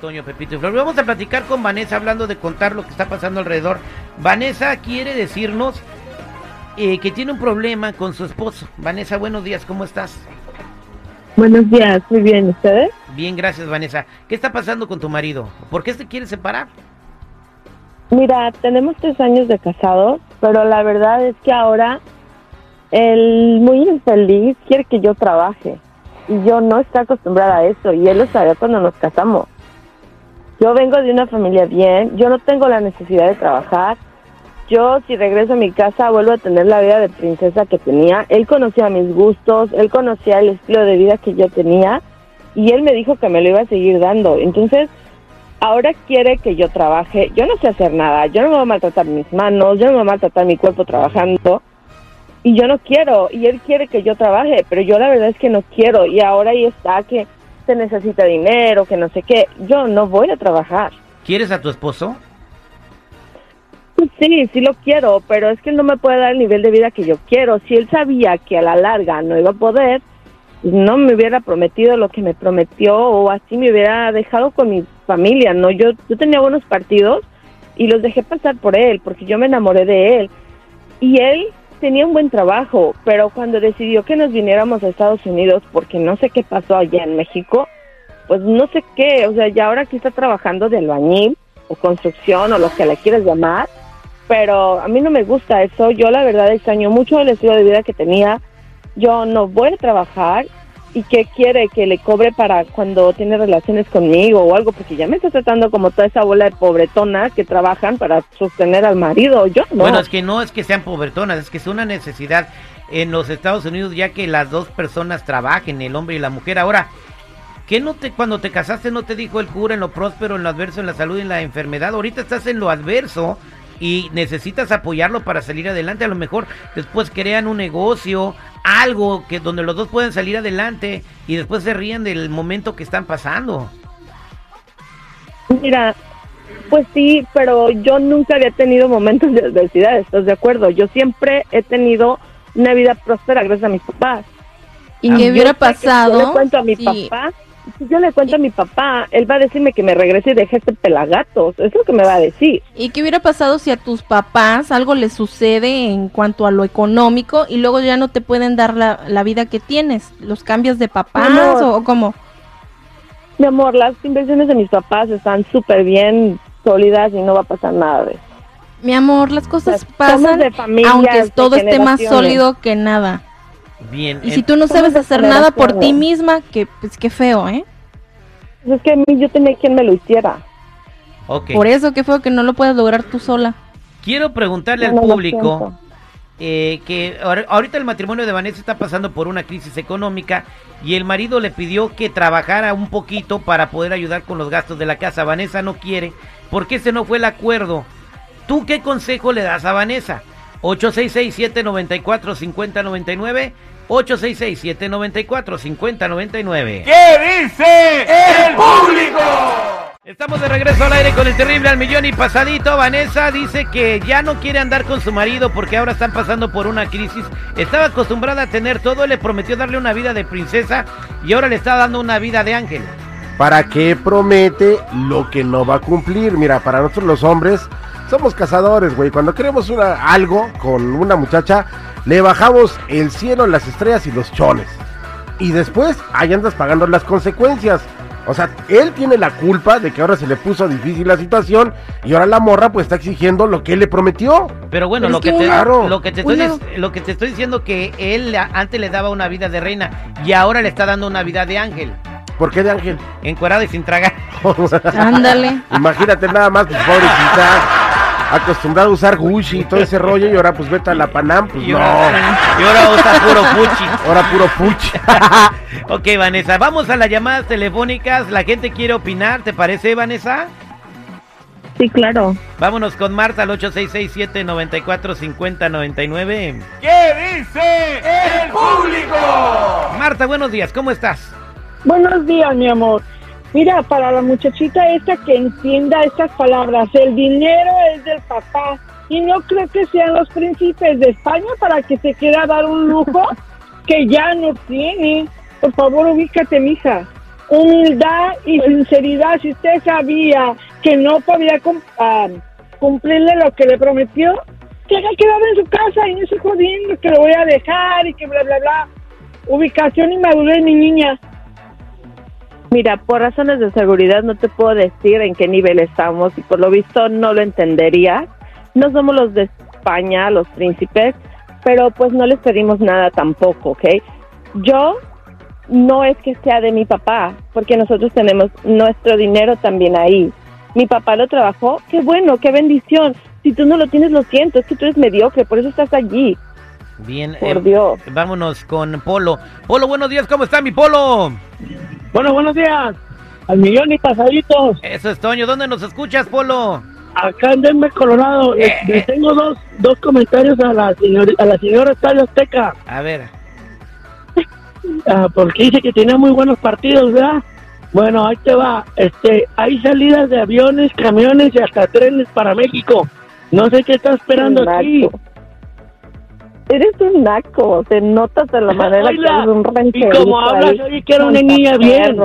Toño, Pepito y Flor. Vamos a platicar con Vanessa hablando de contar lo que está pasando alrededor. Vanessa quiere decirnos eh, que tiene un problema con su esposo. Vanessa, buenos días, ¿cómo estás? Buenos días, muy bien, ¿ustedes? Bien, gracias, Vanessa. ¿Qué está pasando con tu marido? ¿Por qué se quiere separar? Mira, tenemos tres años de casados, pero la verdad es que ahora el muy infeliz quiere que yo trabaje y yo no estoy acostumbrada a eso y él lo sabía cuando nos casamos. Yo vengo de una familia bien, yo no tengo la necesidad de trabajar. Yo si regreso a mi casa vuelvo a tener la vida de princesa que tenía. Él conocía mis gustos, él conocía el estilo de vida que yo tenía y él me dijo que me lo iba a seguir dando. Entonces, ahora quiere que yo trabaje. Yo no sé hacer nada, yo no me voy a maltratar mis manos, yo no me voy a maltratar mi cuerpo trabajando. Y yo no quiero, y él quiere que yo trabaje, pero yo la verdad es que no quiero. Y ahora ahí está que se necesita dinero, que no sé qué. Yo no voy a trabajar. ¿Quieres a tu esposo? Sí, sí lo quiero, pero es que él no me puede dar el nivel de vida que yo quiero. Si él sabía que a la larga no iba a poder, no me hubiera prometido lo que me prometió o así me hubiera dejado con mi familia, ¿no? Yo, yo tenía buenos partidos y los dejé pasar por él porque yo me enamoré de él. Y él tenía un buen trabajo, pero cuando decidió que nos viniéramos a Estados Unidos, porque no sé qué pasó allá en México, pues no sé qué, o sea, ya ahora aquí está trabajando de albañil o construcción o lo que le quieras llamar, pero a mí no me gusta eso, yo la verdad extraño mucho el estilo de vida que tenía, yo no voy a trabajar y qué quiere que le cobre para cuando tiene relaciones conmigo o algo, porque ya me está tratando como toda esa bola de pobretonas que trabajan para sostener al marido. Yo no. Bueno, es que no es que sean pobretonas, es que es una necesidad en los Estados Unidos ya que las dos personas trabajen, el hombre y la mujer. Ahora, ¿qué no te cuando te casaste no te dijo el cura en lo próspero, en lo adverso, en la salud y en la enfermedad? Ahorita estás en lo adverso y necesitas apoyarlo para salir adelante. A lo mejor después crean un negocio, algo que donde los dos pueden salir adelante y después se ríen del momento que están pasando. Mira, pues sí, pero yo nunca había tenido momentos de adversidad, ¿estás de acuerdo? Yo siempre he tenido una vida próspera gracias a mis papás. ¿Y qué hubiera pasado? Yo le cuento a mi papá, si yo le cuento a mi papá, él va a decirme que me regrese y deje este pelagatos, es lo que me va a decir. ¿Y qué hubiera pasado si a tus papás algo les sucede en cuanto a lo económico y luego ya no te pueden dar la, la vida que tienes? ¿Los cambios de papás o, o cómo? Mi amor, las inversiones de mis papás están súper bien sólidas y no va a pasar nada de eso. Mi amor, las cosas O sea, somos pasan de familias, aunque de todo esté más sólido que nada. Bien. Y si tú no sabes hacer nada por ti misma, que pues qué feo, ¿eh? Pues es que a mí yo tenía quien me lo hiciera. ok. Por eso qué feo que no lo puedas lograr tú sola. Quiero preguntarle No, al público eh, que ahor- ahorita el matrimonio de Vanessa está pasando por una crisis económica y el marido le pidió que trabajara un poquito para poder ayudar con los gastos de la casa. Vanessa no quiere porque ese no fue el acuerdo. ¿Tú qué consejo le das a Vanessa? 866-794-5099. 866-794-5099. ¿Qué dice el público? Estamos de regreso al aire con el terrible al millón y pasadito. Vanessa dice que ya no quiere andar con su marido porque ahora están pasando por una crisis. Estaba acostumbrada a tener todo, le prometió darle una vida de princesa y ahora le está dando una vida de ángel. ¿Para qué promete lo que no va a cumplir? Mira, para nosotros los hombres somos cazadores, güey. Cuando queremos una, algo con una muchacha, le bajamos el cielo, las estrellas y los chones. Y después ahí andas pagando las consecuencias. O sea, él tiene la culpa de que ahora se le puso difícil la situación y ahora la morra pues está exigiendo lo que él le prometió. Pero bueno, lo que, que te, Claro. lo, que te estoy, lo que te estoy diciendo que él antes le daba una vida de reina y ahora le está dando una vida de ángel. ¿Por qué de ángel? Encuerada y sin tragar. Ándale. Imagínate nada más, pues pobrecita, acostumbrada a usar Gucci y todo ese rollo y ahora pues vete a la Panam, pues Y no. ahora, y ahora usa puro puchi. Ahora puro puch. Ok, Vanessa, vamos a las llamadas telefónicas. La gente quiere opinar, ¿te parece, Vanessa? Sí, claro. Vámonos con Marta al 866-794-5099. ¿Qué dice el público? Marta, buenos días, ¿cómo estás? Buenos días, mi amor. Mira, para la muchachita esta que entienda estas palabras, el dinero es del papá y no creo que sean los príncipes de España para que se quiera dar un lujo que ya no tiene. Por favor, ubícate, mija. humildad y sinceridad. Si usted sabía que no podía ah, cumplirle lo que le prometió, que haya quedado en su casa y no se jodiendo que lo voy a dejar y que bla, bla, bla. Ubicación y madurez, mi niña. Mira, por razones de seguridad no te puedo decir en qué nivel estamos y por lo visto no lo entenderías. No somos los de España, los príncipes, pero pues no les pedimos nada tampoco, ¿ok? Yo no es que sea de mi papá, porque nosotros tenemos nuestro dinero también ahí. Mi papá lo trabajó, qué bueno, qué bendición. Si tú no lo tienes, lo siento, es que tú eres mediocre, por eso estás allí. Bien, Por eh, Dios. vámonos con Polo. Polo, buenos días, ¿cómo está mi Polo? Bueno, buenos días. Al millón y pasaditos. Eso es Toño, ¿dónde nos escuchas, Polo? Acá en Denver, Colorado. Eh, Le- le tengo dos, dos comentarios a la, señor, a la señora Estadio Azteca. A ver, Ah, porque dice que tiene muy buenos partidos, ¿verdad? Bueno, ahí te va. Este, hay salidas de aviones, camiones y hasta trenes para México. No sé qué está esperando aquí. Eres un naco, te notas de la manera que eres un y rancherito como hablas, oye que era una niña bien.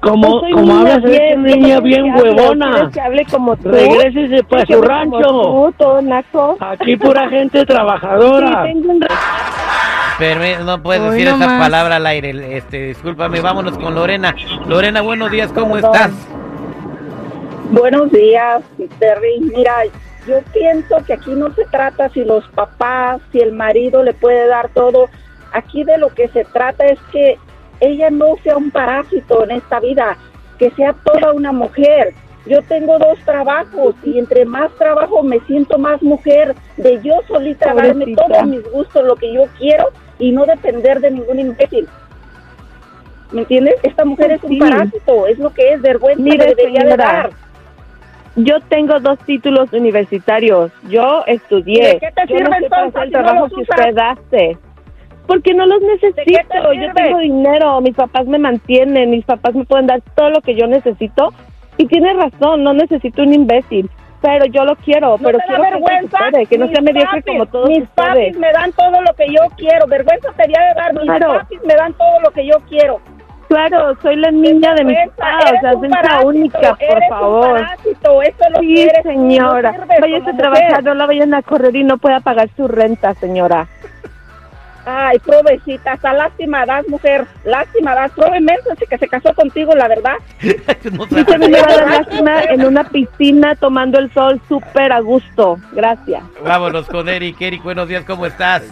Como, No como niña hablas, eres una ¿cómo niña bien que hable? huevona. ¿Quieres que hable como tú? Regrésese para ¿Quieres que su rancho. como tú, todo naco? Aquí pura gente Sí, trabajadora. tengo un perme- no puedes Hoy decir no esa más. palabra al aire, este, discúlpame, vámonos con Lorena. Lorena, buenos días, ¿cómo Perdón. estás? Buenos días, Terry. Mira, yo pienso que aquí no se trata si los papás, si el marido le puede dar todo. Aquí de lo que se trata es que ella no sea un parásito en esta vida, que sea toda una mujer. Yo tengo dos trabajos y entre más trabajo me siento más mujer de yo solita darme todos mis gustos, lo que yo quiero y no depender de ningún imbécil. ¿Me entiendes? Esta mujer es un Sí. parásito, es lo que es, vergüenza Mire, le debería de dar. Yo tengo dos títulos universitarios. Yo estudié. ¿De qué te Yo no sirve sé para entonces el si no los que usted hace. Porque no los necesito. te Yo tengo dinero. Mis papás me mantienen. Mis papás me pueden dar todo lo que yo necesito. Y tiene razón. No necesito un imbécil. Pero yo lo quiero. ¿No pero da quiero que vergüenza? supere, que no sea mediocre como todos Mis ustedes. papis me dan todo lo que yo quiero. Vergüenza sería de dar. Mis Claro. papis me dan todo lo que yo quiero. Claro, soy la niña de papás. eres O sea, la parásito, única, por eres un favor. parásito, eso es lo Sí, que eres tú, no señora. sirves Váyase a trabajar, mujer. no la vayan a correr y no pueda pagar su renta, señora. Ay, provecita, hasta lástima das, mujer. Lástima das. Probablemente así que se casó contigo, la verdad. No Sí, sabes. me va a dar lástima en una piscina tomando el sol súper a gusto. Gracias. Vámonos con Eric. Eric, buenos días, ¿cómo estás?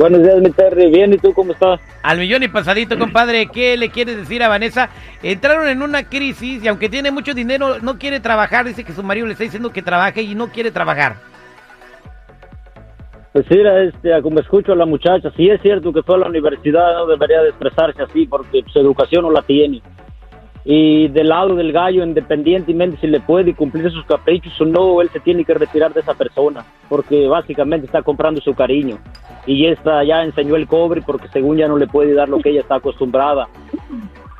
Buenos días, mi Terry. Bien, ¿y tú cómo estás? Al millón y pasadito, compadre, ¿qué le quieres decir a Vanessa? Entraron en una crisis y aunque tiene mucho dinero, no quiere trabajar. Dice que su marido le está diciendo que trabaje y no quiere trabajar. Pues sí, este, como escucho a la muchacha, sí es cierto que fue a la universidad, no debería de expresarse así porque su educación no la tiene. Y del lado del gallo, independientemente si le puede cumplir sus caprichos o no, él se tiene que retirar de esa persona porque básicamente está comprando su cariño. Y esta ya enseñó el cobre porque según ya no le puede dar lo que ella está acostumbrada.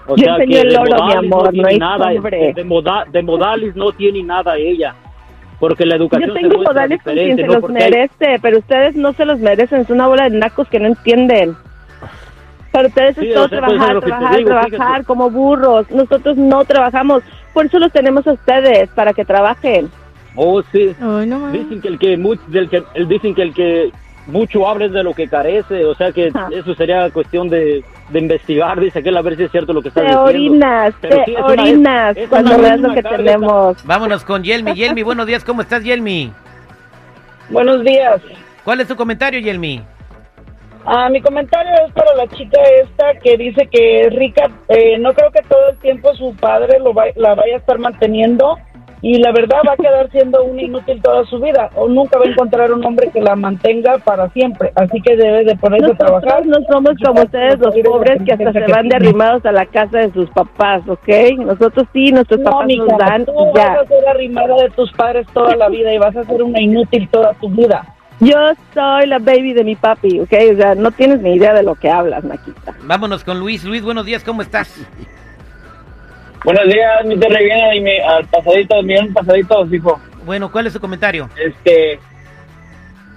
O Yo enseñé el de oro, mi modales amor, no tiene hay nada, cobre. de, de moda- de modales no tiene nada ella. Porque la educación Yo se tengo muestra modales con quien se ¿no? los hay- merece, pero ustedes no se los merecen. Es una bola de nacos que no entienden. Para ustedes Sí, es todo o sea, es trabajar, trabajar, digo, trabajar fíjate. como burros. Nosotros no trabajamos. Por eso los tenemos a ustedes, para que trabajen. Oh, sí. Ay, no. Dicen que el que, mu- del que el- dicen que el que mucho habla es de lo que carece, o sea que eso sería cuestión de, de investigar, dice aquel a ver si es cierto lo que está Te diciendo. orinas, Pero te sí, es una- orinas es cuando veas lo que carga, tenemos. Vámonos con Yelmi. Yelmi, buenos días, ¿cómo estás, Yelmi? Buenos días. ¿Cuál es tu comentario, Yelmi? Ah, mi comentario es para la chica esta que dice que es rica. Eh, no creo que todo el tiempo su padre lo va- la vaya a estar manteniendo y la verdad va a quedar siendo un inútil toda su vida o nunca va a encontrar un hombre que la mantenga para siempre. Así que debe de ponerse a trabajar. Nosotros no somos como ustedes los pobres que hasta se van derrimados a la casa de sus papás, ¿ok? Nosotros sí, nuestros No, papás mija, nos dan tú vas a ser arrimada de tus padres toda la vida y vas a ser una inútil toda tu vida. Yo soy la baby de mi papi, ¿ok? O sea, no tienes ni idea de lo que hablas, Maquita. Vámonos con Luis. Luis, buenos días, ¿cómo estás? Buenos días, mi Terry, viene y me- al pasadito, bien pasadito, hijo. Bueno, ¿cuál es su comentario? Este,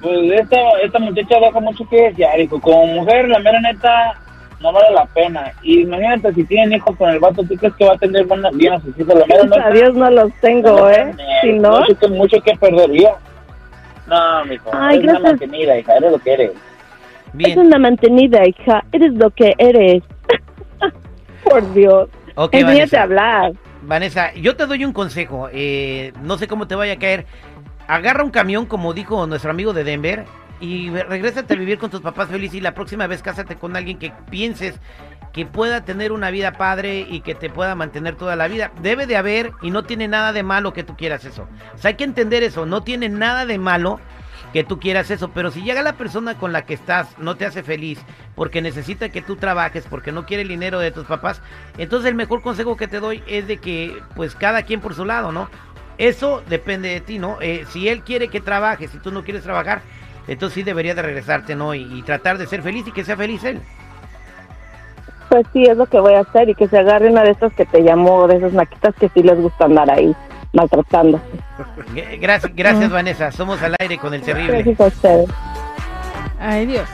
pues esta, esta muchacha deja mucho que desear, hijo. Como mujer, la mera neta, no vale la pena. Y imagínate si tienen hijos con el vato, ¿tú crees que va a tener buena, bien a sus hijos? Lo menos Gracias a Dios no los tengo, ¿eh? Si no, Mucho que, mucho que perdería. No, mijo, Ay, eres una gracias. mantenida, hija, eres lo que eres. es Bien. una mantenida, hija. Eres lo que eres. Por Dios. Ok, Enséñate Vanessa. a hablar. Vanessa, yo te doy un consejo. eh, no sé cómo te vaya a caer. Agarra un camión, como dijo nuestro amigo de Denver, y regrésate a vivir con tus papás felices. Y la próxima vez cásate con alguien que pienses que pueda tener una vida padre y que te pueda mantener toda la vida. Debe de haber, y no tiene nada de malo que tú quieras eso. O sea, hay que entender eso. No tiene nada de malo que tú quieras eso, pero si llega la persona con la que estás, no te hace feliz, porque necesita que tú trabajes, porque no quiere el dinero de tus papás, entonces el mejor consejo que te doy es de que, pues cada quien por su lado, ¿no? Eso depende de ti, ¿no? Eh, si él quiere que trabajes, si tú no quieres trabajar, entonces sí debería de regresarte, ¿no? Y, y tratar de ser feliz y que sea feliz él. Pues sí, es lo que voy a hacer y que se agarre una de estas que te llamó, de esas maquitas que sí les gusta andar ahí maltratando. Gracias, gracias Vanessa, somos al aire con el terrible. Gracias a ustedes. Ay, Dios.